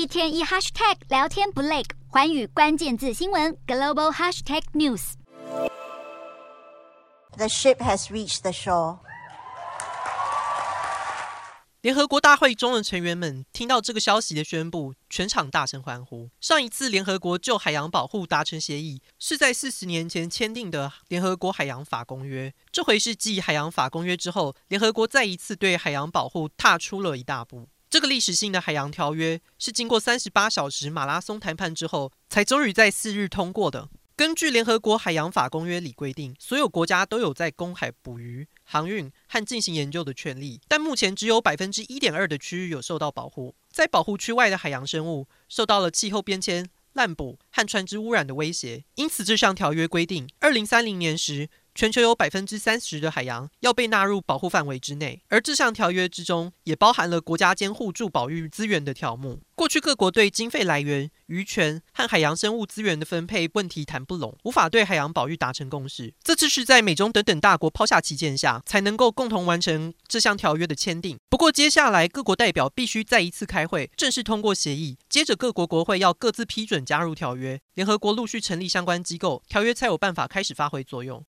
一天一 hashtag 聊天不累，环宇关键字新闻 global hashtag news。The ship has reached the shore。联合国大会中的成员们听到这个消息的宣布，全场大声欢呼。上一次联合国就海洋保护达成协议，是在四十年前签订的联合国海洋法公约。这回是继海洋法公约之后，联合国再一次对海洋保护踏出了一大步。这个历史性的海洋条约，是经过三十八小时马拉松谈判之后，才终于在四日通过的。根据联合国海洋法公约里规定，所有国家都有在公海捕鱼、航运和进行研究的权利，但目前只有百分之一点二的区域有受到保护。在保护区外的海洋生物受到了气候变迁、滥捕和船只污染的威胁，因此这项条约规定，二零三零年时，全球有百分之三十的海洋要被纳入保护范围之内，而这项条约之中也包含了国家间互助保育资源的条目。过去各国对经费来源、渔权和海洋生物资源的分配问题谈不拢，无法对海洋保育达成共识。这次是在美中等等大国抛下旗舰下，才能够共同完成这项条约的签订。不过接下来各国代表必须再一次开会，正式通过协议。接着各国国会要各自批准加入条约，联合国陆续成立相关机构，条约才有办法开始发挥作用。